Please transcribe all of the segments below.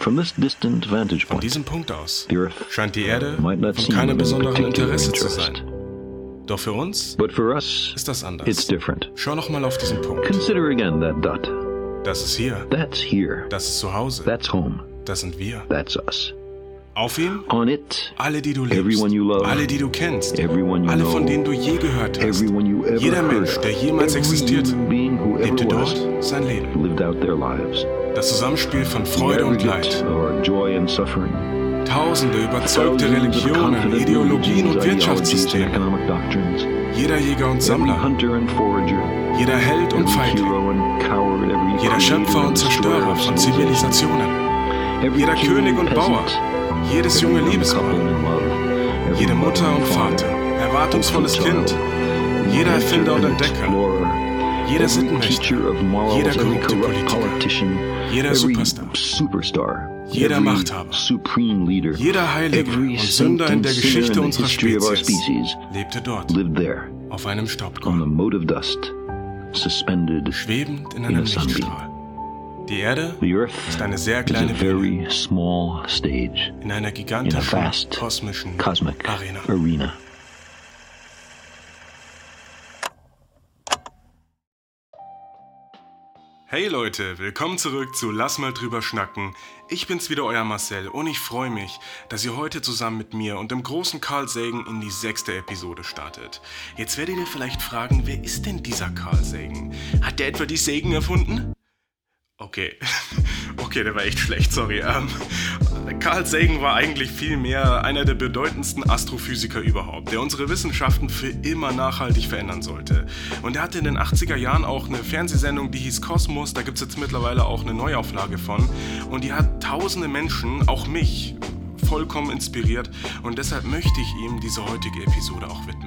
Von diesem Punkt aus scheint die Erde might not von keinem besonderen Interesse zu sein. Doch für uns But for us, ist das it's anders. different. Schau noch mal auf diesen Punkt. Consider again that dot. Das ist hier, That's here. das ist zu Hause, That's home. das sind wir. That's us. Auf ihm On it, alle, die du liebst, Everyone you love. alle, die du kennst, alle, von denen du je gehört hast. everyone you ever Jeder Mensch, der jemals existierte, lebte dort sein Leben. Das Zusammenspiel von Freude und Leid. Tausende überzeugte Religionen, Ideologien und Wirtschaftssysteme. Jeder Jäger und Sammler, jeder Held und Feigling, jeder Schöpfer und Zerstörer von. Zivilisationen, jeder König und Bauer, jedes junge Liebespaar, jede Mutter und Vater, erwartungsvolles Kind, jeder Erfinder und Entdecker, jeder Sittenwächter, jeder korrupte Politiker, jeder Superstar, jeder Machthaber, jeder Heilige und Sünder in der Geschichte unserer Spezies lebte dort, auf einem Staubkorn, schwebend in in einem. Lichtstrahl. Die Erde ist eine sehr kleine Bühne in einer gigantischen kosmischen Arena. Hey Leute, willkommen zurück zu Lass mal drüber schnacken. Ich bin's wieder, euer Marcel, und ich freue mich, dass ihr heute zusammen mit mir und dem großen Carl Sagan in die sechste Episode startet. Jetzt werdet ihr vielleicht fragen, wer ist denn dieser Carl Sagan? Hat der etwa die Sagan erfunden? Okay, okay, der war echt schlecht, sorry. Ähm, Carl Sagan war eigentlich vielmehr einer der bedeutendsten Astrophysiker überhaupt, der unsere Wissenschaften für immer nachhaltig verändern sollte. Und er hatte in den 80er Jahren auch eine Fernsehsendung, die hieß Kosmos, da gibt es jetzt mittlerweile auch eine Neuauflage von. Und die hat tausende Menschen, auch mich, vollkommen inspiriert und deshalb möchte ich ihm diese heutige Episode auch widmen.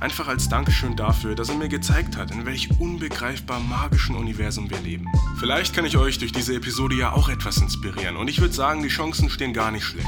Einfach als Dankeschön dafür, dass er mir gezeigt hat, in welch unbegreifbar magischen Universum wir leben. Vielleicht kann ich euch durch diese Episode ja auch etwas inspirieren und ich würde sagen, die Chancen stehen gar nicht schlecht.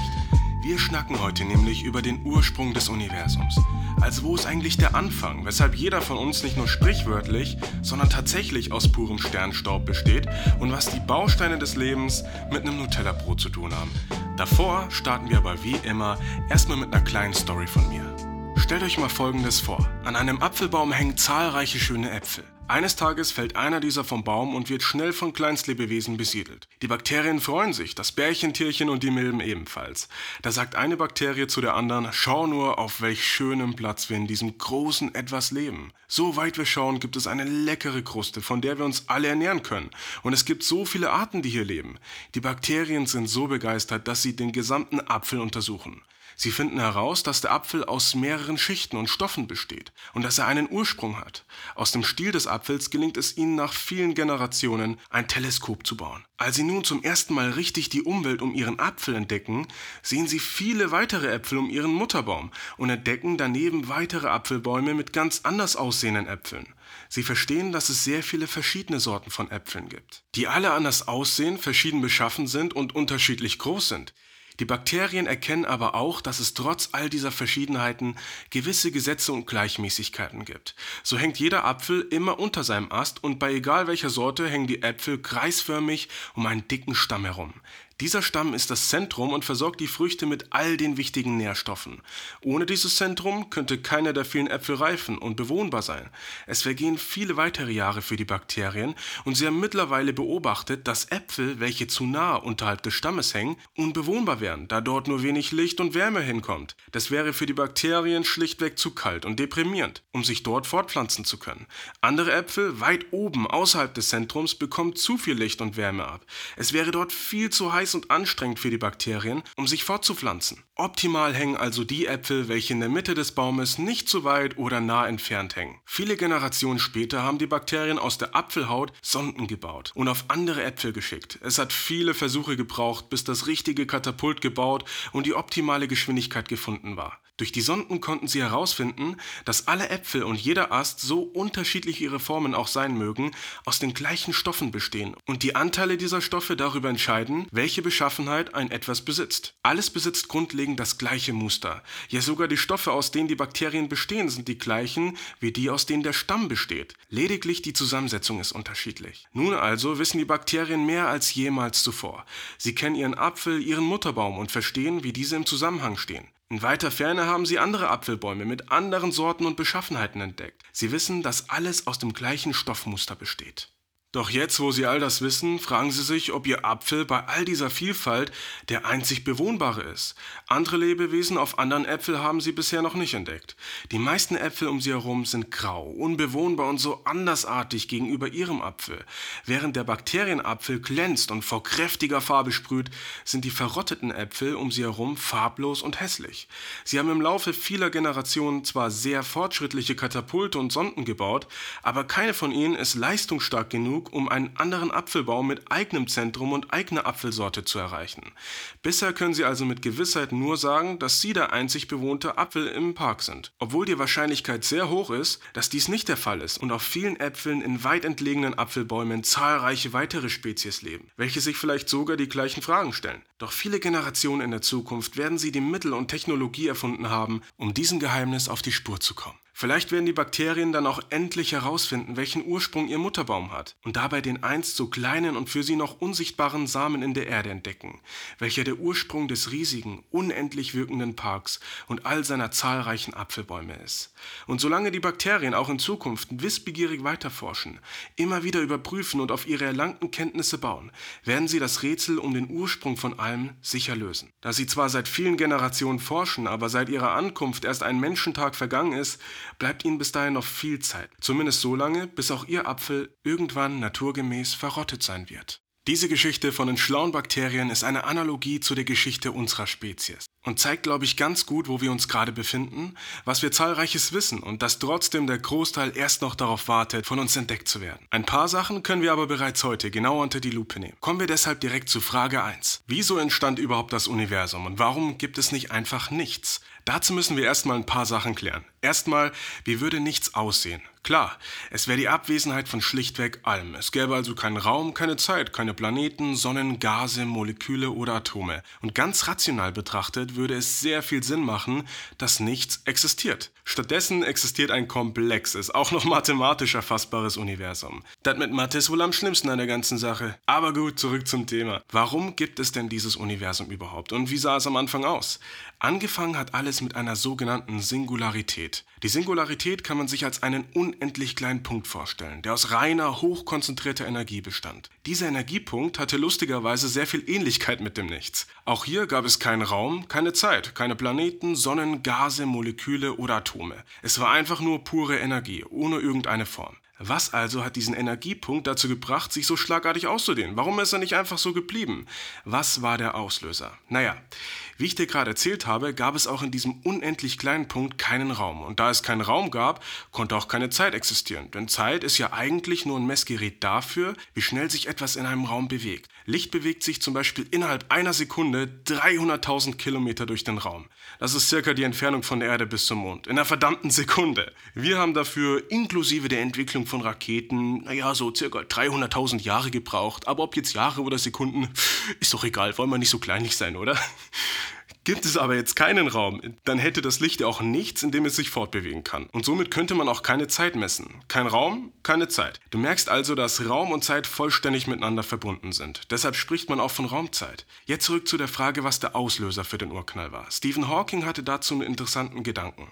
Wir schnacken heute nämlich über den Ursprung des Universums. Also wo ist eigentlich der Anfang, weshalb jeder von uns nicht nur sprichwörtlich, sondern tatsächlich aus purem Sternstaub besteht und was die Bausteine des Lebens mit einem Nutella-Brot zu tun haben. Davor starten wir aber wie immer erstmal mit einer kleinen Story von mir. Stellt euch mal folgendes vor. An einem Apfelbaum hängen zahlreiche schöne Äpfel. Eines Tages fällt einer dieser vom Baum und wird schnell von Kleinstlebewesen besiedelt. Die Bakterien freuen sich, das Bärchentierchen und die Milben ebenfalls. Da sagt eine Bakterie zu der anderen, schau nur, auf welch schönem Platz wir in diesem großen Etwas leben. So weit wir schauen, gibt es eine leckere Kruste, von der wir uns alle ernähren können. Und es gibt so viele Arten, die hier leben. Die Bakterien sind so begeistert, dass sie den gesamten Apfel untersuchen. Sie finden heraus, dass der Apfel aus mehreren Schichten und Stoffen besteht und dass er einen Ursprung hat. Aus dem Stiel des Apfels gelingt es ihnen nach vielen Generationen, ein Teleskop zu bauen. Als sie nun zum ersten Mal richtig die Umwelt um ihren Apfel entdecken, sehen sie viele weitere Äpfel um ihren Mutterbaum und entdecken daneben weitere Apfelbäume mit ganz anders aussehenden Äpfeln. Sie verstehen, dass es sehr viele verschiedene Sorten von Äpfeln gibt, die alle anders aussehen, verschieden beschaffen sind und unterschiedlich groß sind. Die Bakterien erkennen aber auch, dass es trotz all dieser Verschiedenheiten gewisse Gesetze und Gleichmäßigkeiten gibt. So hängt jeder Apfel immer unter seinem Ast und bei egal welcher Sorte hängen die Äpfel kreisförmig um einen dicken Stamm herum. Dieser Stamm ist das Zentrum und versorgt die Früchte mit all den wichtigen Nährstoffen. Ohne dieses Zentrum könnte keiner der vielen Äpfel reifen und bewohnbar sein. Es vergehen viele weitere Jahre für die Bakterien und sie haben mittlerweile beobachtet, dass Äpfel, welche zu nah unterhalb des Stammes hängen, unbewohnbar wären, da dort nur wenig Licht und Wärme hinkommt. Das wäre für die Bakterien schlichtweg zu kalt und deprimierend, um sich dort fortpflanzen zu können. Andere Äpfel, weit oben außerhalb des Zentrums, bekommen zu viel Licht und Wärme ab. Es wäre dort viel zu heiß und anstrengend für die Bakterien, um sich fortzupflanzen. Optimal hängen also die Äpfel, welche in der Mitte des Baumes nicht zu weit oder nah entfernt hängen. Viele Generationen später haben die Bakterien aus der Apfelhaut Sonden gebaut und auf andere Äpfel geschickt. Es hat viele Versuche gebraucht, bis das richtige Katapult gebaut und die optimale Geschwindigkeit gefunden war. Durch die Sonden konnten sie herausfinden, dass alle Äpfel und jeder Ast, so unterschiedlich ihre Formen auch sein mögen, aus den gleichen Stoffen bestehen und die Anteile dieser Stoffe darüber entscheiden, welche Beschaffenheit ein etwas besitzt. Alles besitzt grundlegend das gleiche Muster. Ja, sogar die Stoffe, aus denen die Bakterien bestehen, sind die gleichen wie die, aus denen der Stamm besteht. Lediglich die Zusammensetzung ist unterschiedlich. Nun also wissen die Bakterien mehr als jemals zuvor. Sie kennen ihren Apfel, ihren Mutterbaum und verstehen, wie diese im Zusammenhang stehen. In weiter Ferne haben sie andere Apfelbäume mit anderen Sorten und Beschaffenheiten entdeckt. Sie wissen, dass alles aus dem gleichen Stoffmuster besteht. Doch jetzt, wo Sie all das wissen, fragen Sie sich, ob Ihr Apfel bei all dieser Vielfalt der einzig bewohnbare ist. Andere Lebewesen auf anderen Äpfel haben Sie bisher noch nicht entdeckt. Die meisten Äpfel um Sie herum sind grau, unbewohnbar und so andersartig gegenüber Ihrem Apfel. Während der Bakterienapfel glänzt und vor kräftiger Farbe sprüht, sind die verrotteten Äpfel um Sie herum farblos und hässlich. Sie haben im Laufe vieler Generationen zwar sehr fortschrittliche Katapulte und Sonden gebaut, aber keine von ihnen ist leistungsstark genug, genug, um einen anderen Apfelbaum mit eigenem Zentrum und eigener Apfelsorte zu erreichen. Bisher können Sie also mit Gewissheit nur sagen, dass Sie der einzig bewohnte Apfel im Park sind. Obwohl die Wahrscheinlichkeit sehr hoch ist, dass dies nicht der Fall ist und auf vielen Äpfeln in weit entlegenen Apfelbäumen zahlreiche weitere Spezies leben, welche sich vielleicht sogar die gleichen Fragen stellen. Doch viele Generationen in der Zukunft werden sie die Mittel und Technologie erfunden haben, um diesem Geheimnis auf die Spur zu kommen. Vielleicht werden die Bakterien dann auch endlich herausfinden, welchen Ursprung ihr Mutterbaum hat und dabei den einst so kleinen und für sie noch unsichtbaren Samen in der Erde entdecken, welcher der Ursprung des riesigen, unendlich wirkenden Parks und all seiner zahlreichen Apfelbäume ist. Und solange die Bakterien auch in Zukunft wissbegierig weiterforschen, immer wieder überprüfen und auf ihre erlangten Kenntnisse bauen, werden sie das Rätsel um den Ursprung von allem sicher lösen. Da sie zwar seit vielen Generationen forschen, aber seit ihrer Ankunft erst ein Menschentag vergangen ist, bleibt ihnen bis dahin noch viel Zeit. Zumindest so lange, bis auch ihr Apfel irgendwann naturgemäß verrottet sein wird. Diese Geschichte von den schlauen Bakterien ist eine Analogie zu der Geschichte unserer Spezies und zeigt, glaube ich, ganz gut, wo wir uns gerade befinden, was wir zahlreiches wissen und dass trotzdem der Großteil erst noch darauf wartet, von uns entdeckt zu werden. Ein paar Sachen können wir aber bereits heute genau unter die Lupe nehmen. Kommen wir deshalb direkt zu Frage 1. Wieso entstand überhaupt das Universum und warum gibt es nicht einfach nichts? Dazu müssen wir erstmal ein paar Sachen klären. Erstmal, wie würde nichts aussehen? Klar, es wäre die Abwesenheit von schlichtweg allem. Es gäbe also keinen Raum, keine Zeit, keine Planeten, Sonnen, Gase, Moleküle oder Atome. Und ganz rational betrachtet würde es sehr viel Sinn machen, dass nichts existiert. Stattdessen existiert ein komplexes, auch noch mathematisch erfassbares Universum. Das mit Mathe ist wohl am schlimmsten an der ganzen Sache. Aber gut, zurück zum Thema. Warum gibt es denn dieses Universum überhaupt und wie sah es am Anfang aus? Angefangen hat alles mit einer sogenannten Singularität. Die Singularität kann man sich als einen unendlich kleinen Punkt vorstellen, der aus reiner, hochkonzentrierter Energie bestand. Dieser Energiepunkt hatte lustigerweise sehr viel Ähnlichkeit mit dem Nichts. Auch hier gab es keinen Raum, keine Zeit, keine Planeten, Sonnen, Gase, Moleküle oder Atome. Es war einfach nur pure Energie, ohne irgendeine Form. Was also hat diesen Energiepunkt dazu gebracht, sich so schlagartig auszudehnen? Warum ist er nicht einfach so geblieben? Was war der Auslöser? Naja, wie ich dir gerade erzählt habe, gab es auch in diesem unendlich kleinen Punkt keinen Raum. Und da es keinen Raum gab, konnte auch keine Zeit existieren. Denn Zeit ist ja eigentlich nur ein Messgerät dafür, wie schnell sich etwas in einem Raum bewegt. Licht bewegt sich zum Beispiel innerhalb einer Sekunde 300.000 Kilometer durch den Raum. Das ist circa die Entfernung von der Erde bis zum Mond. In einer verdammten Sekunde. Wir haben dafür inklusive der Entwicklung von Raketen, naja, so circa 300.000 Jahre gebraucht. Aber ob jetzt Jahre oder Sekunden, ist doch egal. Wollen wir nicht so kleinlich sein, oder? Gibt es aber jetzt keinen Raum, dann hätte das Licht ja auch nichts, in dem es sich fortbewegen kann. Und somit könnte man auch keine Zeit messen. Kein Raum, keine Zeit. Du merkst also, dass Raum und Zeit vollständig miteinander verbunden sind. Deshalb spricht man auch von Raumzeit. Jetzt zurück zu der Frage, was der Auslöser für den Urknall war. Stephen Hawking hatte dazu einen interessanten Gedanken.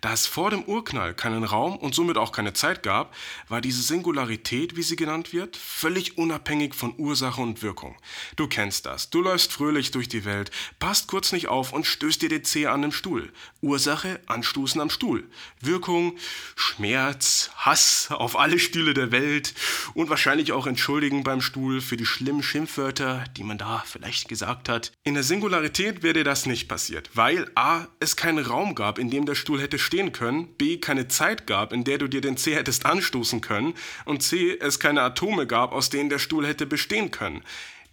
Da es vor dem Urknall keinen Raum und somit auch keine Zeit gab, war diese Singularität, wie sie genannt wird, völlig unabhängig von Ursache und Wirkung. Du kennst das. Du läufst fröhlich durch die Welt, passt kurz nicht auf und stößt dir den Zeh an den Stuhl. Ursache, Anstoßen am Stuhl. Wirkung, Schmerz, Hass auf alle Stühle der Welt und wahrscheinlich auch Entschuldigen beim Stuhl für die schlimmen Schimpfwörter, die man da vielleicht gesagt hat. In der Singularität wäre das nicht passiert, weil a. es keinen Raum gab, in dem der Stuhl hätte stehen können, b. keine Zeit gab, in der du dir den Zeh hättest anstoßen können und c. es keine Atome gab, aus denen der Stuhl hätte bestehen können.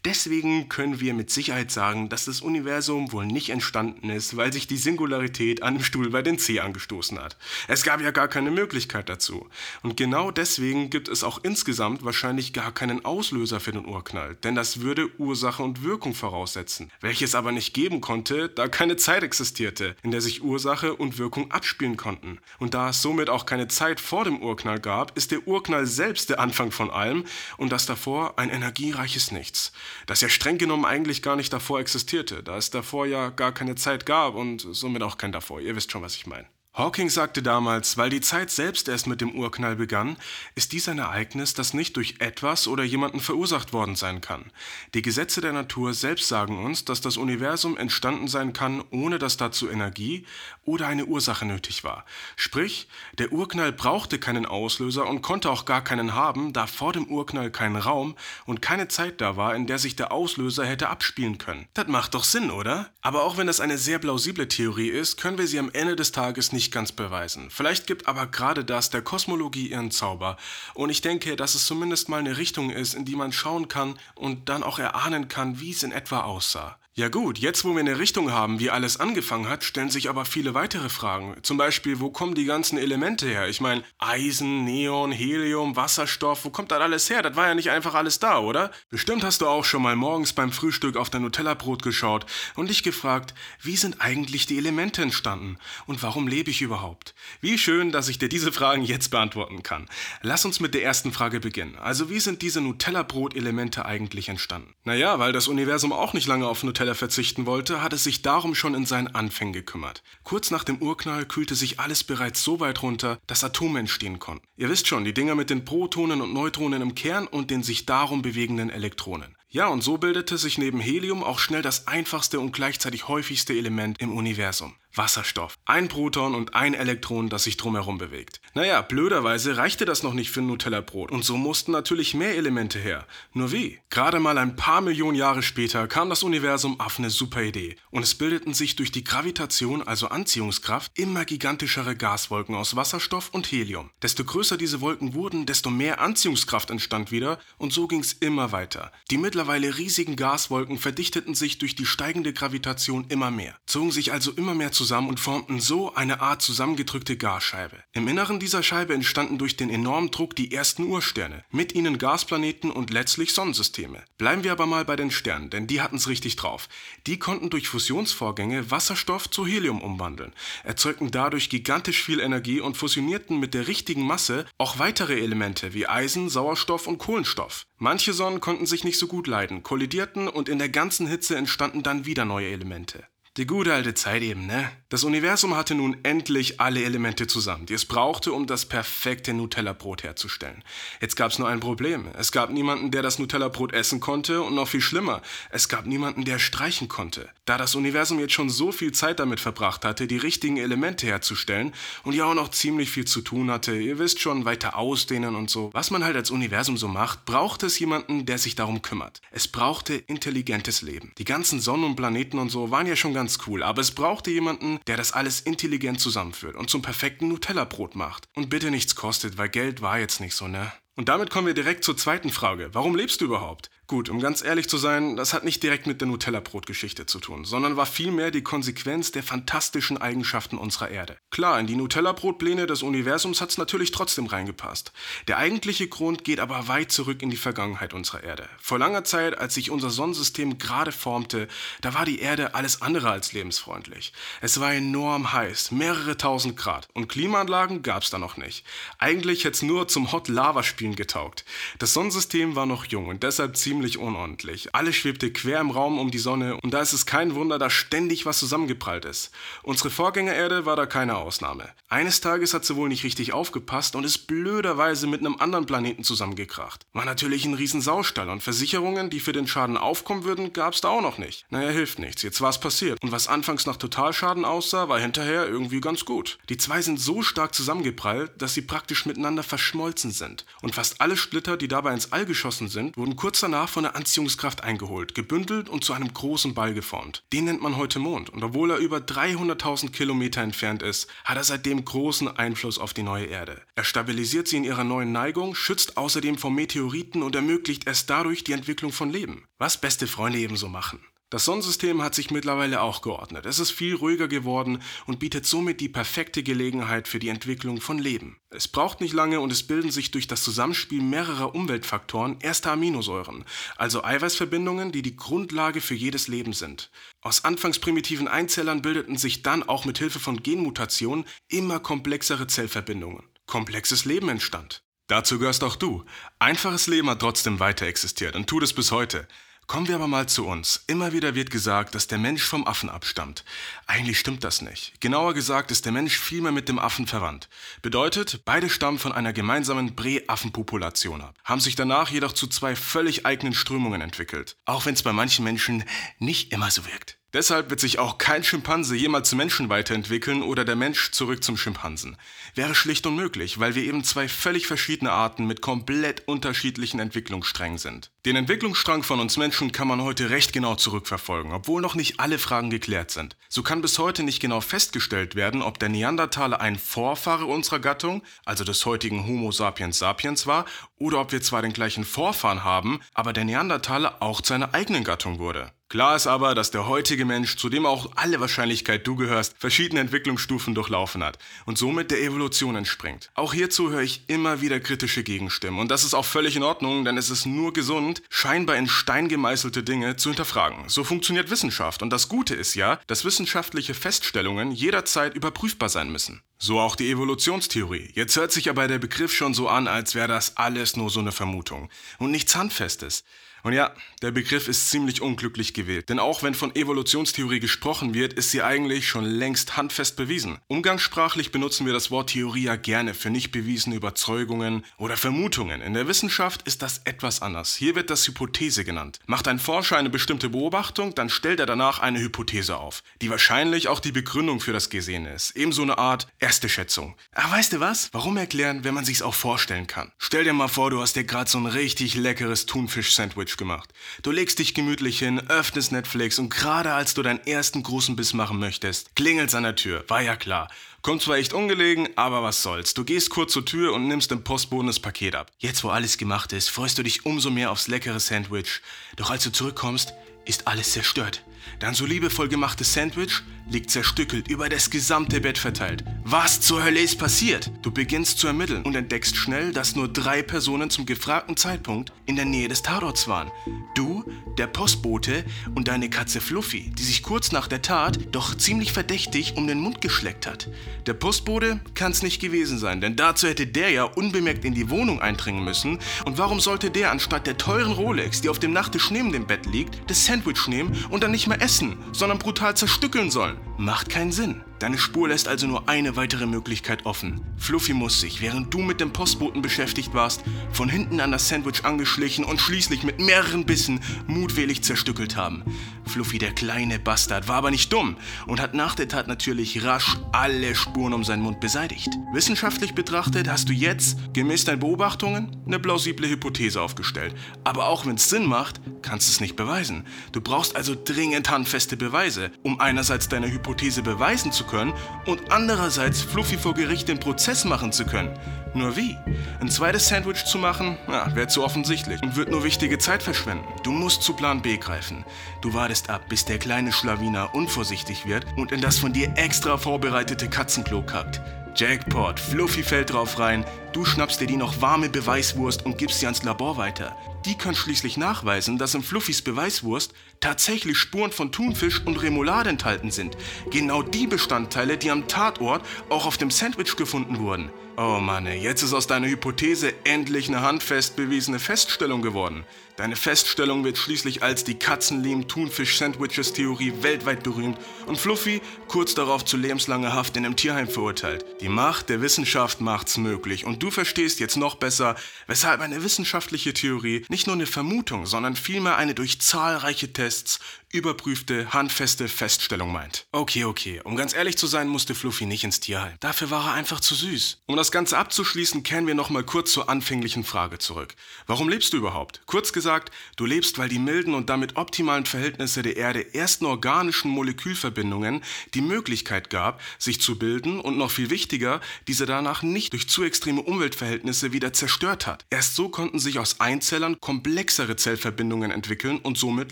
Deswegen können wir mit Sicherheit sagen, dass das Universum wohl nicht entstanden ist, weil sich die Singularität an dem Stuhl bei den C angestoßen hat. Es gab ja gar keine Möglichkeit dazu. Und genau deswegen gibt es auch insgesamt wahrscheinlich gar keinen Auslöser für den Urknall, denn das würde Ursache und Wirkung voraussetzen, welches aber nicht geben konnte, da keine Zeit existierte, in der sich Ursache und Wirkung abspielen konnten. Und da es somit auch keine Zeit vor dem Urknall gab, ist der Urknall selbst der Anfang von allem und das davor ein energiereiches Nichts das ja streng genommen eigentlich gar nicht davor existierte, da es davor ja gar keine Zeit gab und somit auch kein davor. Ihr wisst schon, was ich meine. Hawking sagte damals, weil die Zeit selbst erst mit dem Urknall begann, ist dies ein Ereignis, das nicht durch etwas oder jemanden verursacht worden sein kann. Die Gesetze der Natur selbst sagen uns, dass das Universum entstanden sein kann, ohne dass dazu Energie oder eine Ursache nötig war. Sprich, der Urknall brauchte keinen Auslöser und konnte auch gar keinen haben, da vor dem Urknall kein Raum und keine Zeit da war, in der sich der Auslöser hätte abspielen können. Das macht doch Sinn, oder? Aber auch wenn das eine sehr plausible Theorie ist, können wir sie am Ende des Tages nicht nicht ganz beweisen. Vielleicht gibt aber gerade das der Kosmologie ihren Zauber. Und ich denke, dass es zumindest mal eine Richtung ist, in die man schauen kann und dann auch erahnen kann, wie es in etwa aussah. Ja gut, jetzt wo wir eine Richtung haben, wie alles angefangen hat, stellen sich aber viele weitere Fragen. Zum Beispiel, wo kommen die ganzen Elemente her? Ich meine, Eisen, Neon, Helium, Wasserstoff, wo kommt das alles her? Das war ja nicht einfach alles da, oder? Bestimmt hast du auch schon mal morgens beim Frühstück auf dein Nutella-Brot geschaut und dich gefragt, wie sind eigentlich die Elemente entstanden? Und warum lebe ich überhaupt? Wie schön, dass ich dir diese Fragen jetzt beantworten kann. Lass uns mit der ersten Frage beginnen. Also wie sind diese Nutella-Brot-Elemente eigentlich entstanden? Naja, weil das Universum auch nicht lange auf Nutella Teller verzichten wollte, hat es sich darum schon in seinen Anfängen gekümmert. Kurz nach dem Urknall kühlte sich alles bereits so weit runter, dass Atome entstehen konnten. Ihr wisst schon, die Dinger mit den Protonen und Neutronen im Kern und den sich darum bewegenden Elektronen. Ja, und so bildete sich neben Helium auch schnell das einfachste und gleichzeitig häufigste Element im Universum. Wasserstoff. Ein Proton und ein Elektron, das sich drumherum bewegt. Naja, blöderweise reichte das noch nicht für ein Nutella-Brot und so mussten natürlich mehr Elemente her. Nur wie? Gerade mal ein paar Millionen Jahre später kam das Universum auf eine super Idee und es bildeten sich durch die Gravitation, also Anziehungskraft, immer gigantischere Gaswolken aus Wasserstoff und Helium. Desto größer diese Wolken wurden, desto mehr Anziehungskraft entstand wieder und so ging es immer weiter. Die mittlerweile riesigen Gaswolken verdichteten sich durch die steigende Gravitation immer mehr, zogen sich also immer mehr zusammen und formten so eine Art zusammengedrückte Gasscheibe. Im Inneren dieser Scheibe entstanden durch den enormen Druck die ersten Ursterne, mit ihnen Gasplaneten und letztlich Sonnensysteme. Bleiben wir aber mal bei den Sternen, denn die hatten es richtig drauf. Die konnten durch Fusionsvorgänge Wasserstoff zu Helium umwandeln, erzeugten dadurch gigantisch viel Energie und fusionierten mit der richtigen Masse auch weitere Elemente wie Eisen, Sauerstoff und Kohlenstoff. Manche Sonnen konnten sich nicht so gut leiden, kollidierten und in der ganzen Hitze entstanden dann wieder neue Elemente. Die gute alte Zeit eben, ne? Das Universum hatte nun endlich alle Elemente zusammen, die es brauchte, um das perfekte Nutella-Brot herzustellen. Jetzt gab es nur ein Problem. Es gab niemanden, der das Nutella-Brot essen konnte und noch viel schlimmer, es gab niemanden, der streichen konnte. Da das Universum jetzt schon so viel Zeit damit verbracht hatte, die richtigen Elemente herzustellen und ja auch noch ziemlich viel zu tun hatte, ihr wisst schon, weiter ausdehnen und so, was man halt als Universum so macht, braucht es jemanden, der sich darum kümmert. Es brauchte intelligentes Leben. Die ganzen Sonnen und Planeten und so waren ja schon ganz cool, aber es brauchte jemanden, der das alles intelligent zusammenführt und zum perfekten Nutella-Brot macht. Und bitte nichts kostet, weil Geld war jetzt nicht so, ne? Und damit kommen wir direkt zur zweiten Frage. Warum lebst du überhaupt? Gut, um ganz ehrlich zu sein, das hat nicht direkt mit der Nutella-Brot-Geschichte zu tun, sondern war vielmehr die Konsequenz der fantastischen Eigenschaften unserer Erde. Klar, in die Nutella-Brot-Pläne des Universums hat es natürlich trotzdem reingepasst. Der eigentliche Grund geht aber weit zurück in die Vergangenheit unserer Erde. Vor langer Zeit, als sich unser Sonnensystem gerade formte, da war die Erde alles andere als lebensfreundlich. Es war enorm heiß, mehrere tausend Grad, und Klimaanlagen gab es da noch nicht. Eigentlich hätte es nur zum Hot-Lava-Spielen getaugt. Das Sonnensystem war noch jung und deshalb ziemlich ziemlich unordentlich. Alles schwebte quer im Raum um die Sonne und da ist es kein Wunder, dass ständig was zusammengeprallt ist. Unsere Vorgängererde war da keine Ausnahme. Eines Tages hat sie wohl nicht richtig aufgepasst und ist blöderweise mit einem anderen Planeten zusammengekracht. War natürlich ein riesen Saustall und Versicherungen, die für den Schaden aufkommen würden, gab's da auch noch nicht. Naja, hilft nichts. Jetzt war's passiert. Und was anfangs nach Totalschaden aussah, war hinterher irgendwie ganz gut. Die zwei sind so stark zusammengeprallt, dass sie praktisch miteinander verschmolzen sind. Und fast alle Splitter, die dabei ins All geschossen sind, wurden kurz danach war von der Anziehungskraft eingeholt, gebündelt und zu einem großen Ball geformt. Den nennt man heute Mond und obwohl er über 300.000 Kilometer entfernt ist, hat er seitdem großen Einfluss auf die neue Erde. Er stabilisiert sie in ihrer neuen Neigung, schützt außerdem vor Meteoriten und ermöglicht erst dadurch die Entwicklung von Leben. Was beste Freunde ebenso machen. Das Sonnensystem hat sich mittlerweile auch geordnet. Es ist viel ruhiger geworden und bietet somit die perfekte Gelegenheit für die Entwicklung von Leben. Es braucht nicht lange und es bilden sich durch das Zusammenspiel mehrerer Umweltfaktoren erste Aminosäuren, also Eiweißverbindungen, die die Grundlage für jedes Leben sind. Aus anfangs primitiven Einzellern bildeten sich dann auch mit Hilfe von Genmutationen immer komplexere Zellverbindungen. Komplexes Leben entstand. Dazu gehörst auch du. Einfaches Leben hat trotzdem weiter existiert und tut es bis heute. Kommen wir aber mal zu uns. Immer wieder wird gesagt, dass der Mensch vom Affen abstammt. Eigentlich stimmt das nicht. Genauer gesagt ist der Mensch vielmehr mit dem Affen verwandt. Bedeutet, beide stammen von einer gemeinsamen Bree-Affenpopulation ab, haben sich danach jedoch zu zwei völlig eigenen Strömungen entwickelt. Auch wenn es bei manchen Menschen nicht immer so wirkt. Deshalb wird sich auch kein Schimpanse jemals zum Menschen weiterentwickeln oder der Mensch zurück zum Schimpansen. Wäre schlicht unmöglich, weil wir eben zwei völlig verschiedene Arten mit komplett unterschiedlichen Entwicklungssträngen sind. Den Entwicklungsstrang von uns Menschen kann man heute recht genau zurückverfolgen, obwohl noch nicht alle Fragen geklärt sind. So kann bis heute nicht genau festgestellt werden, ob der Neandertaler ein Vorfahre unserer Gattung, also des heutigen Homo sapiens sapiens war, oder ob wir zwar den gleichen Vorfahren haben, aber der Neandertaler auch zu einer eigenen Gattung wurde. Klar ist aber, dass der heutige Mensch, zu dem auch alle Wahrscheinlichkeit du gehörst, verschiedene Entwicklungsstufen durchlaufen hat und somit der Evolution entspringt. Auch hierzu höre ich immer wieder kritische Gegenstimmen und das ist auch völlig in Ordnung, denn es ist nur gesund, scheinbar in Stein gemeißelte Dinge zu hinterfragen. So funktioniert Wissenschaft und das Gute ist ja, dass wissenschaftliche Feststellungen jederzeit überprüfbar sein müssen. So auch die Evolutionstheorie. Jetzt hört sich aber der Begriff schon so an, als wäre das alles nur so eine Vermutung und nichts Handfestes. Und ja, der Begriff ist ziemlich unglücklich gewählt, denn auch wenn von Evolutionstheorie gesprochen wird, ist sie eigentlich schon längst handfest bewiesen. Umgangssprachlich benutzen wir das Wort Theorie ja gerne für nicht bewiesene Überzeugungen oder Vermutungen. In der Wissenschaft ist das etwas anders. Hier wird das Hypothese genannt. Macht ein Forscher eine bestimmte Beobachtung, dann stellt er danach eine Hypothese auf, die wahrscheinlich auch die Begründung für das Gesehene ist. Ebenso eine Art erste Schätzung. Aber weißt du was? Warum erklären, wenn man sich's auch vorstellen kann? Stell dir mal vor, du hast dir gerade so ein richtig leckeres Thunfisch-Sandwich gemacht. Du legst dich gemütlich hin, öffnest Netflix und gerade als du deinen ersten großen Biss machen möchtest, klingelt's an der Tür. War ja klar. Kommt zwar echt ungelegen, aber was soll's. Du gehst kurz zur Tür und nimmst im Postboden das Paket ab. Jetzt, wo alles gemacht ist, freust du dich umso mehr aufs leckere Sandwich. Doch als du zurückkommst, ist alles zerstört. Dein so liebevoll gemachtes Sandwich liegt zerstückelt über das gesamte Bett verteilt. Was zur Hölle ist passiert? Du beginnst zu ermitteln und entdeckst schnell, dass nur drei Personen zum gefragten Zeitpunkt in der Nähe des Tatorts waren. Du, der Postbote und deine Katze Fluffy, die sich kurz nach der Tat doch ziemlich verdächtig um den Mund geschleckt hat. Der Postbote kann es nicht gewesen sein, denn dazu hätte der ja unbemerkt in die Wohnung eindringen müssen. Und warum sollte der anstatt der teuren Rolex, die auf dem Nachttisch neben dem Bett liegt, das Sandwich nehmen und dann nicht mehr essen, sondern brutal zerstückeln sollen? Macht keinen Sinn. Deine Spur lässt also nur eine weitere Möglichkeit offen. Fluffy muss sich, während du mit dem Postboten beschäftigt warst, von hinten an das Sandwich angeschlichen und schließlich mit mehreren Bissen mutwillig zerstückelt haben. Fluffy, der kleine Bastard, war aber nicht dumm und hat nach der Tat natürlich rasch alle Spuren um seinen Mund beseitigt. Wissenschaftlich betrachtet hast du jetzt, gemäß deinen Beobachtungen, eine plausible Hypothese aufgestellt. Aber auch wenn es Sinn macht, kannst du es nicht beweisen. Du brauchst also dringend handfeste Beweise, um einerseits deine Hypothese beweisen zu können und andererseits Fluffy vor Gericht den Prozess machen zu können. Nur wie? Ein zweites Sandwich zu machen, ja, wäre zu offensichtlich und wird nur wichtige Zeit verschwenden. Du musst zu Plan B greifen. Du wartest ab, bis der kleine Schlawiner unvorsichtig wird und in das von dir extra vorbereitete Katzenklo kackt. Jackpot, Fluffy fällt drauf rein, du schnappst dir die noch warme Beweiswurst und gibst sie ans Labor weiter. Die kann schließlich nachweisen, dass in Fluffys Beweiswurst tatsächlich Spuren von Thunfisch und Remoulade enthalten sind. Genau die Bestandteile, die am Tatort auch auf dem Sandwich gefunden wurden. Oh Mann, jetzt ist aus deiner Hypothese endlich eine handfest bewiesene Feststellung geworden. Deine Feststellung wird schließlich als die Katzenlehm-Thunfisch-Sandwiches-Theorie weltweit berühmt und Fluffy kurz darauf zu lebenslanger Haft in einem Tierheim verurteilt. Die Macht der Wissenschaft macht's möglich und du verstehst jetzt noch besser, weshalb eine wissenschaftliche Theorie nicht nur eine Vermutung, sondern vielmehr eine durch zahlreiche Tests überprüfte, handfeste Feststellung meint. Okay, okay, um ganz ehrlich zu sein, musste Fluffy nicht ins Tierheim. Dafür war er einfach zu süß. Um das Ganze abzuschließen, kehren wir nochmal kurz zur anfänglichen Frage zurück. Warum lebst du überhaupt? Kurz gesagt, du lebst, weil die milden und damit optimalen Verhältnisse der Erde ersten organischen Molekülverbindungen die Möglichkeit gab, sich zu bilden und noch viel wichtiger, diese danach nicht durch zu extreme Umweltverhältnisse wieder zerstört hat. Erst so konnten sich aus Einzellern komplexere Zellverbindungen entwickeln und somit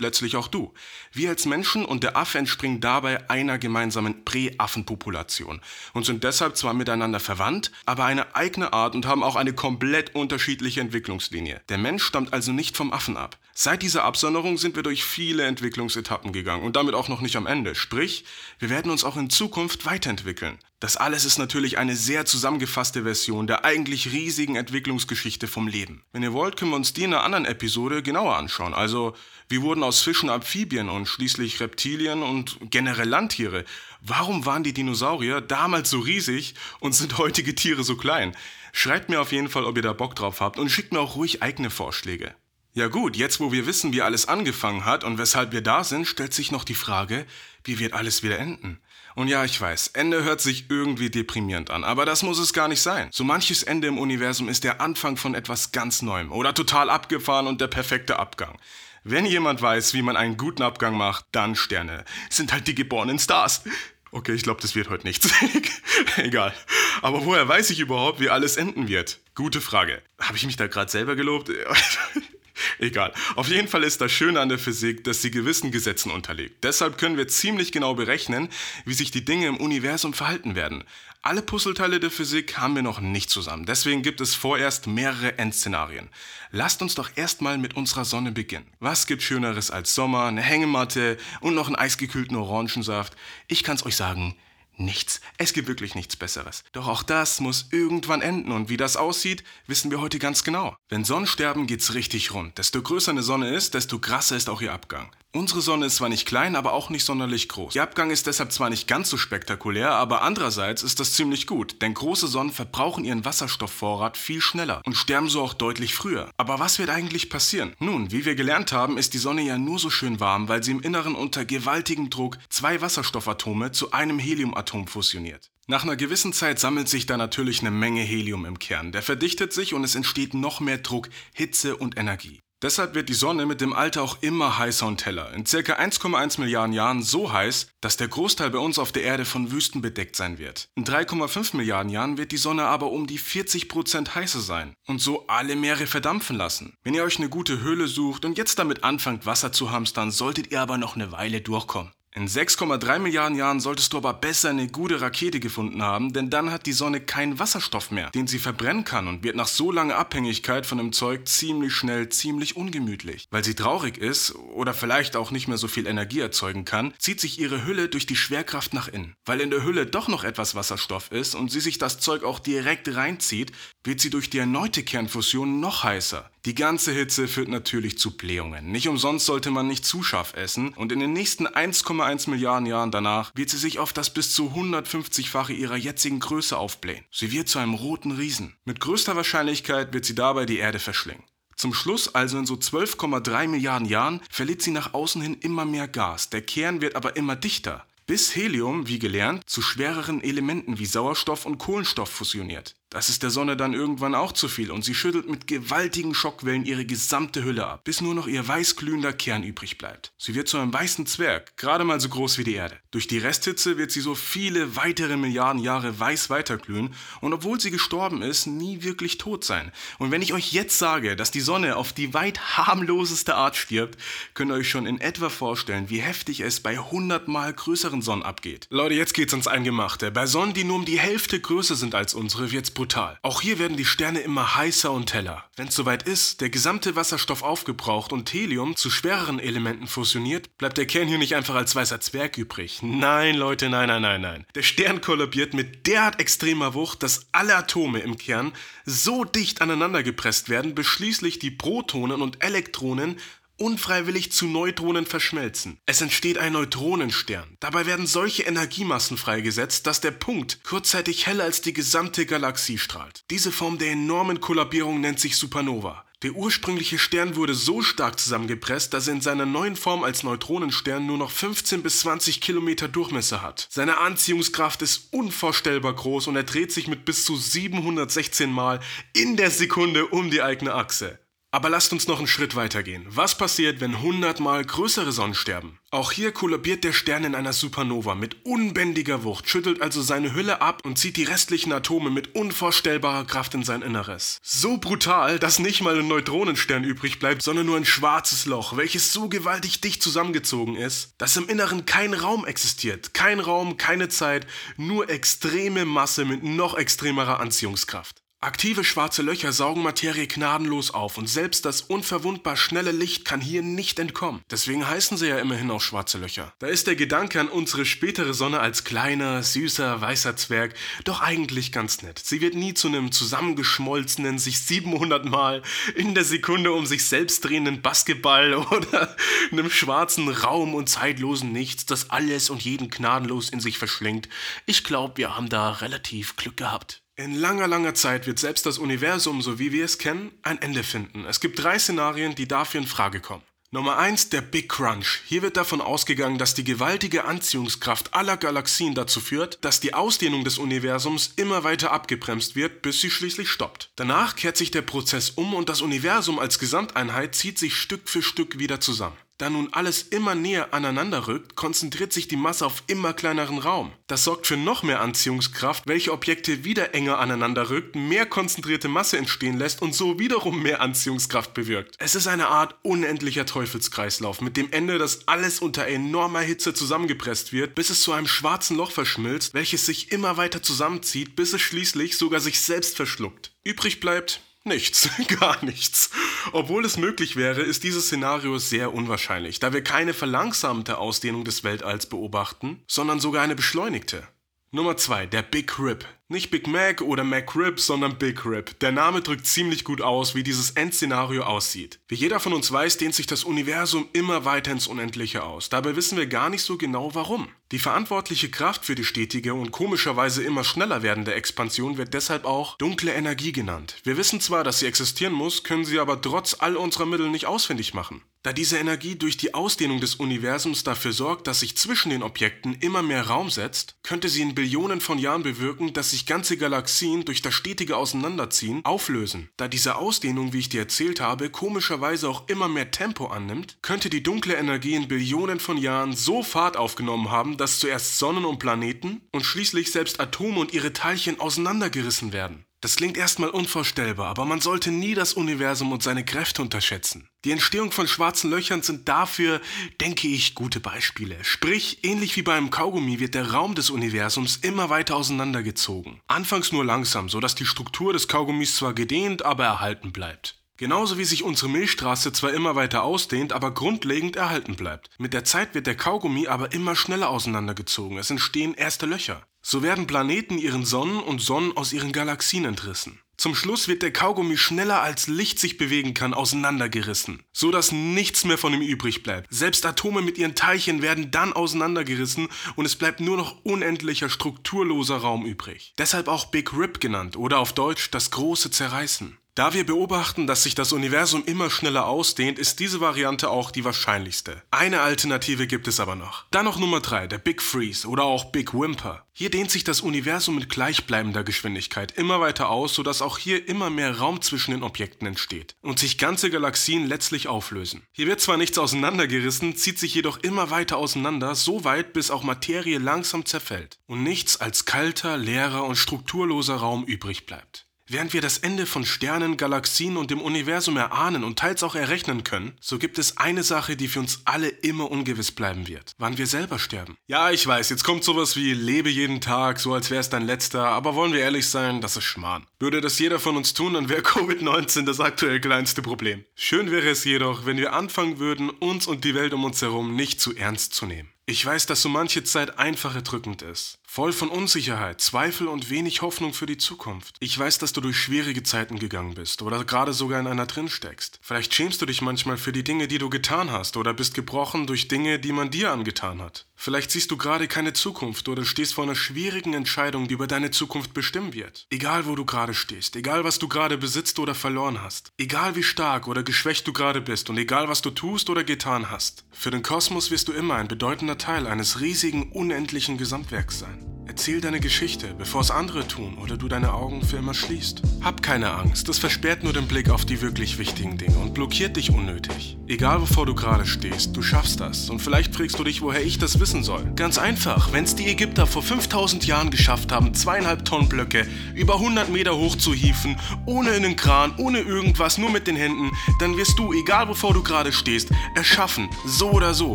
letztlich auch du. Wir als Menschen und der Affe entspringen dabei einer gemeinsamen Prä-Affenpopulation und sind deshalb zwar miteinander verwandt, aber eine eigene Art und haben auch eine komplett unterschiedliche Entwicklungslinie. Der Mensch stammt also nicht vom Affen ab. Seit dieser Absonderung sind wir durch viele Entwicklungsetappen gegangen und damit auch noch nicht am Ende. Sprich, wir werden uns auch in Zukunft weiterentwickeln. Das alles ist natürlich eine sehr zusammengefasste Version der eigentlich riesigen Entwicklungsgeschichte vom Leben. Wenn ihr wollt, können wir uns die in einer anderen Episode genauer anschauen. Also, wie wurden aus Fischen Amphibien und schließlich Reptilien und generell Landtiere? Warum waren die Dinosaurier damals so riesig und sind heutige Tiere so klein? Schreibt mir auf jeden Fall, ob ihr da Bock drauf habt und schickt mir auch ruhig eigene Vorschläge. Ja gut, jetzt wo wir wissen, wie alles angefangen hat und weshalb wir da sind, stellt sich noch die Frage, wie wird alles wieder enden? Und ja, ich weiß, Ende hört sich irgendwie deprimierend an, aber das muss es gar nicht sein. So manches Ende im Universum ist der Anfang von etwas ganz Neuem oder total abgefahren und der perfekte Abgang. Wenn jemand weiß, wie man einen guten Abgang macht, dann Sterne. Sind halt die geborenen Stars. Okay, ich glaube, das wird heute nichts. Egal. Aber woher weiß ich überhaupt, wie alles enden wird? Gute Frage. Habe ich mich da gerade selber gelobt? Egal. Auf jeden Fall ist das Schöne an der Physik, dass sie gewissen Gesetzen unterliegt. Deshalb können wir ziemlich genau berechnen, wie sich die Dinge im Universum verhalten werden. Alle Puzzleteile der Physik haben wir noch nicht zusammen. Deswegen gibt es vorerst mehrere Endszenarien. Lasst uns doch erstmal mit unserer Sonne beginnen. Was gibt Schöneres als Sommer, eine Hängematte und noch einen eisgekühlten Orangensaft? Ich kann's euch sagen, Nichts. Es gibt wirklich nichts Besseres. Doch auch das muss irgendwann enden und wie das aussieht, wissen wir heute ganz genau. Wenn Sonnensterben geht's richtig rund. Desto größer eine Sonne ist, desto krasser ist auch ihr Abgang. Unsere Sonne ist zwar nicht klein, aber auch nicht sonderlich groß. Ihr Abgang ist deshalb zwar nicht ganz so spektakulär, aber andererseits ist das ziemlich gut, denn große Sonnen verbrauchen ihren Wasserstoffvorrat viel schneller und sterben so auch deutlich früher. Aber was wird eigentlich passieren? Nun, wie wir gelernt haben, ist die Sonne ja nur so schön warm, weil sie im Inneren unter gewaltigem Druck zwei Wasserstoffatome zu einem Heliumatom fusioniert. Nach einer gewissen Zeit sammelt sich da natürlich eine Menge Helium im Kern. Der verdichtet sich und es entsteht noch mehr Druck, Hitze und Energie. Deshalb wird die Sonne mit dem Alter auch immer heißer und heller. In ca. 1,1 Milliarden Jahren so heiß, dass der Großteil bei uns auf der Erde von Wüsten bedeckt sein wird. In 3,5 Milliarden Jahren wird die Sonne aber um die 40% heißer sein und so alle Meere verdampfen lassen. Wenn ihr euch eine gute Höhle sucht und jetzt damit anfangt, Wasser zu hamstern, solltet ihr aber noch eine Weile durchkommen. In 6,3 Milliarden Jahren solltest du aber besser eine gute Rakete gefunden haben, denn dann hat die Sonne keinen Wasserstoff mehr, den sie verbrennen kann und wird nach so langer Abhängigkeit von dem Zeug ziemlich schnell ziemlich ungemütlich. Weil sie traurig ist oder vielleicht auch nicht mehr so viel Energie erzeugen kann, zieht sich ihre Hülle durch die Schwerkraft nach innen. Weil in der Hülle doch noch etwas Wasserstoff ist und sie sich das Zeug auch direkt reinzieht, wird sie durch die erneute Kernfusion noch heißer. Die ganze Hitze führt natürlich zu Blähungen. Nicht umsonst sollte man nicht zu scharf essen und in den nächsten 1,1 Milliarden Jahren danach wird sie sich auf das bis zu 150-fache ihrer jetzigen Größe aufblähen. Sie wird zu einem roten Riesen. Mit größter Wahrscheinlichkeit wird sie dabei die Erde verschlingen. Zum Schluss, also in so 12,3 Milliarden Jahren, verliert sie nach außen hin immer mehr Gas. Der Kern wird aber immer dichter bis Helium, wie gelernt, zu schwereren Elementen wie Sauerstoff und Kohlenstoff fusioniert. Das ist der Sonne dann irgendwann auch zu viel und sie schüttelt mit gewaltigen Schockwellen ihre gesamte Hülle ab, bis nur noch ihr weißglühender Kern übrig bleibt. Sie wird zu einem weißen Zwerg, gerade mal so groß wie die Erde. Durch die Resthitze wird sie so viele weitere Milliarden Jahre weiß weiterglühen und obwohl sie gestorben ist, nie wirklich tot sein. Und wenn ich euch jetzt sage, dass die Sonne auf die weit harmloseste Art stirbt, könnt ihr euch schon in etwa vorstellen, wie heftig es bei hundertmal größeren Sonnen abgeht. Leute, jetzt geht's ans Eingemachte. Bei Sonnen, die nur um die Hälfte größer sind als unsere, wird's brutal. Auch hier werden die Sterne immer heißer und heller. Wenn es soweit ist, der gesamte Wasserstoff aufgebraucht und Helium zu schwereren Elementen fusioniert, bleibt der Kern hier nicht einfach als weißer Zwerg übrig. Nein, Leute, nein, nein, nein, nein. Der Stern kollabiert mit derart extremer Wucht, dass alle Atome im Kern so dicht aneinander gepresst werden, bis schließlich die Protonen und Elektronen unfreiwillig zu Neutronen verschmelzen. Es entsteht ein Neutronenstern. Dabei werden solche Energiemassen freigesetzt, dass der Punkt kurzzeitig heller als die gesamte Galaxie strahlt. Diese Form der enormen Kollabierung nennt sich Supernova. Der ursprüngliche Stern wurde so stark zusammengepresst, dass er in seiner neuen Form als Neutronenstern nur noch 15 bis 20 Kilometer Durchmesser hat. Seine Anziehungskraft ist unvorstellbar groß und er dreht sich mit bis zu 716 Mal in der Sekunde um die eigene Achse. Aber lasst uns noch einen Schritt weitergehen. Was passiert, wenn 100 mal größere Sonnen sterben? Auch hier kollabiert der Stern in einer Supernova mit unbändiger Wucht, schüttelt also seine Hülle ab und zieht die restlichen Atome mit unvorstellbarer Kraft in sein Inneres. So brutal, dass nicht mal ein Neutronenstern übrig bleibt, sondern nur ein schwarzes Loch, welches so gewaltig dicht zusammengezogen ist, dass im Inneren kein Raum existiert. Kein Raum, keine Zeit, nur extreme Masse mit noch extremerer Anziehungskraft. Aktive schwarze Löcher saugen Materie gnadenlos auf und selbst das unverwundbar schnelle Licht kann hier nicht entkommen. Deswegen heißen sie ja immerhin auch schwarze Löcher. Da ist der Gedanke an unsere spätere Sonne als kleiner, süßer, weißer Zwerg doch eigentlich ganz nett. Sie wird nie zu einem zusammengeschmolzenen, sich 700 Mal in der Sekunde um sich selbst drehenden Basketball oder einem schwarzen Raum und zeitlosen Nichts, das alles und jeden gnadenlos in sich verschlingt. Ich glaube, wir haben da relativ Glück gehabt. In langer, langer Zeit wird selbst das Universum, so wie wir es kennen, ein Ende finden. Es gibt drei Szenarien, die dafür in Frage kommen. Nummer 1, der Big Crunch. Hier wird davon ausgegangen, dass die gewaltige Anziehungskraft aller Galaxien dazu führt, dass die Ausdehnung des Universums immer weiter abgebremst wird, bis sie schließlich stoppt. Danach kehrt sich der Prozess um und das Universum als Gesamteinheit zieht sich Stück für Stück wieder zusammen. Da nun alles immer näher aneinander rückt, konzentriert sich die Masse auf immer kleineren Raum. Das sorgt für noch mehr Anziehungskraft, welche Objekte wieder enger aneinander rückt, mehr konzentrierte Masse entstehen lässt und so wiederum mehr Anziehungskraft bewirkt. Es ist eine Art unendlicher Teufelskreislauf, mit dem Ende, dass alles unter enormer Hitze zusammengepresst wird, bis es zu einem schwarzen Loch verschmilzt, welches sich immer weiter zusammenzieht, bis es schließlich sogar sich selbst verschluckt. Übrig bleibt Nichts, gar nichts. Obwohl es möglich wäre, ist dieses Szenario sehr unwahrscheinlich, da wir keine verlangsamte Ausdehnung des Weltalls beobachten, sondern sogar eine beschleunigte. Nummer 2, der Big Rip. Nicht Big Mac oder McRib, sondern Big Rip. Der Name drückt ziemlich gut aus, wie dieses Endszenario aussieht. Wie jeder von uns weiß, dehnt sich das Universum immer weiter ins Unendliche aus. Dabei wissen wir gar nicht so genau warum. Die verantwortliche Kraft für die stetige und komischerweise immer schneller werdende Expansion wird deshalb auch dunkle Energie genannt. Wir wissen zwar, dass sie existieren muss, können sie aber trotz all unserer Mittel nicht ausfindig machen. Da diese Energie durch die Ausdehnung des Universums dafür sorgt, dass sich zwischen den Objekten immer mehr Raum setzt, könnte sie in Billionen von Jahren bewirken, dass sich ganze Galaxien durch das stetige Auseinanderziehen auflösen. Da diese Ausdehnung, wie ich dir erzählt habe, komischerweise auch immer mehr Tempo annimmt, könnte die dunkle Energie in Billionen von Jahren so Fahrt aufgenommen haben, dass zuerst Sonnen und Planeten und schließlich selbst Atome und ihre Teilchen auseinandergerissen werden. Das klingt erstmal unvorstellbar, aber man sollte nie das Universum und seine Kräfte unterschätzen. Die Entstehung von schwarzen Löchern sind dafür, denke ich, gute Beispiele. Sprich, ähnlich wie beim Kaugummi wird der Raum des Universums immer weiter auseinandergezogen. Anfangs nur langsam, sodass die Struktur des Kaugummis zwar gedehnt, aber erhalten bleibt. Genauso wie sich unsere Milchstraße zwar immer weiter ausdehnt, aber grundlegend erhalten bleibt. Mit der Zeit wird der Kaugummi aber immer schneller auseinandergezogen. Es entstehen erste Löcher. So werden Planeten ihren Sonnen und Sonnen aus ihren Galaxien entrissen. Zum Schluss wird der Kaugummi schneller als Licht sich bewegen kann auseinandergerissen, so dass nichts mehr von ihm übrig bleibt. Selbst Atome mit ihren Teilchen werden dann auseinandergerissen und es bleibt nur noch unendlicher strukturloser Raum übrig. Deshalb auch Big Rip genannt oder auf Deutsch das große Zerreißen. Da wir beobachten, dass sich das Universum immer schneller ausdehnt, ist diese Variante auch die wahrscheinlichste. Eine Alternative gibt es aber noch. Dann noch Nummer 3, der Big Freeze oder auch Big Whimper. Hier dehnt sich das Universum mit gleichbleibender Geschwindigkeit immer weiter aus, sodass auch hier immer mehr Raum zwischen den Objekten entsteht und sich ganze Galaxien letztlich auflösen. Hier wird zwar nichts auseinandergerissen, zieht sich jedoch immer weiter auseinander, so weit bis auch Materie langsam zerfällt und nichts als kalter, leerer und strukturloser Raum übrig bleibt. Während wir das Ende von Sternen, Galaxien und dem Universum erahnen und teils auch errechnen können, so gibt es eine Sache, die für uns alle immer ungewiss bleiben wird. Wann wir selber sterben. Ja, ich weiß, jetzt kommt sowas wie lebe jeden Tag, so als wäre es dein letzter, aber wollen wir ehrlich sein, das ist Schmarrn. Würde das jeder von uns tun, dann wäre Covid-19 das aktuell kleinste Problem. Schön wäre es jedoch, wenn wir anfangen würden, uns und die Welt um uns herum nicht zu ernst zu nehmen. Ich weiß, dass so manche Zeit einfach erdrückend ist. voll von Unsicherheit, Zweifel und wenig Hoffnung für die Zukunft. Ich weiß, dass du durch schwierige Zeiten gegangen bist oder gerade sogar in einer drin steckst. Vielleicht schämst du dich manchmal für die Dinge, die du getan hast oder bist gebrochen durch Dinge, die man dir angetan hat. Vielleicht siehst du gerade keine Zukunft oder stehst vor einer schwierigen Entscheidung, die über deine Zukunft bestimmen wird. Egal, wo du gerade stehst, egal, was du gerade besitzt oder verloren hast, egal wie stark oder geschwächt du gerade bist und egal, was du tust oder getan hast, für den Kosmos wirst du immer ein bedeutender Teil eines riesigen, unendlichen Gesamtwerks sein. Erzähl deine Geschichte, bevor es andere tun oder du deine Augen für immer schließt. Hab keine Angst, das versperrt nur den Blick auf die wirklich wichtigen Dinge und blockiert dich unnötig. Egal wovor du gerade stehst, du schaffst das. Und vielleicht fragst du dich, woher ich das wissen soll. Ganz einfach, wenn es die Ägypter vor 5000 Jahren geschafft haben, zweieinhalb Tonnen Blöcke über 100 Meter hoch zu hieven, ohne einen Kran, ohne irgendwas, nur mit den Händen, dann wirst du, egal wovor du gerade stehst, erschaffen. So oder so,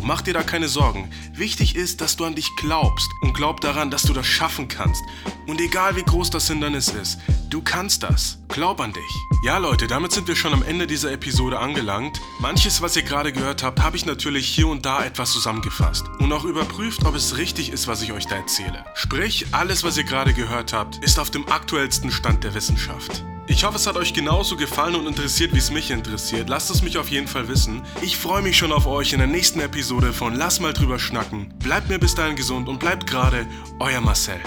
mach dir da keine Sorgen. Wichtig ist, dass du an dich glaubst und glaub daran, dass du das schaffen kannst. Und egal wie groß das Hindernis ist, du kannst das. Glaub an dich. Ja Leute, damit sind wir schon am Ende dieser Episode angelangt. Manches, was ihr gerade gehört habt, habe ich natürlich hier und da etwas zusammengefasst und auch überprüft, ob es richtig ist, was ich euch da erzähle. Sprich, alles, was ihr gerade gehört habt, ist auf dem aktuellsten Stand der Wissenschaft. Ich hoffe, es hat euch genauso gefallen und interessiert, wie es mich interessiert. Lasst es mich auf jeden Fall wissen. Ich freue mich schon auf euch in der nächsten Episode von Lass mal drüber schnacken. Bleibt mir bis dahin gesund und bleibt gerade euer Marcel.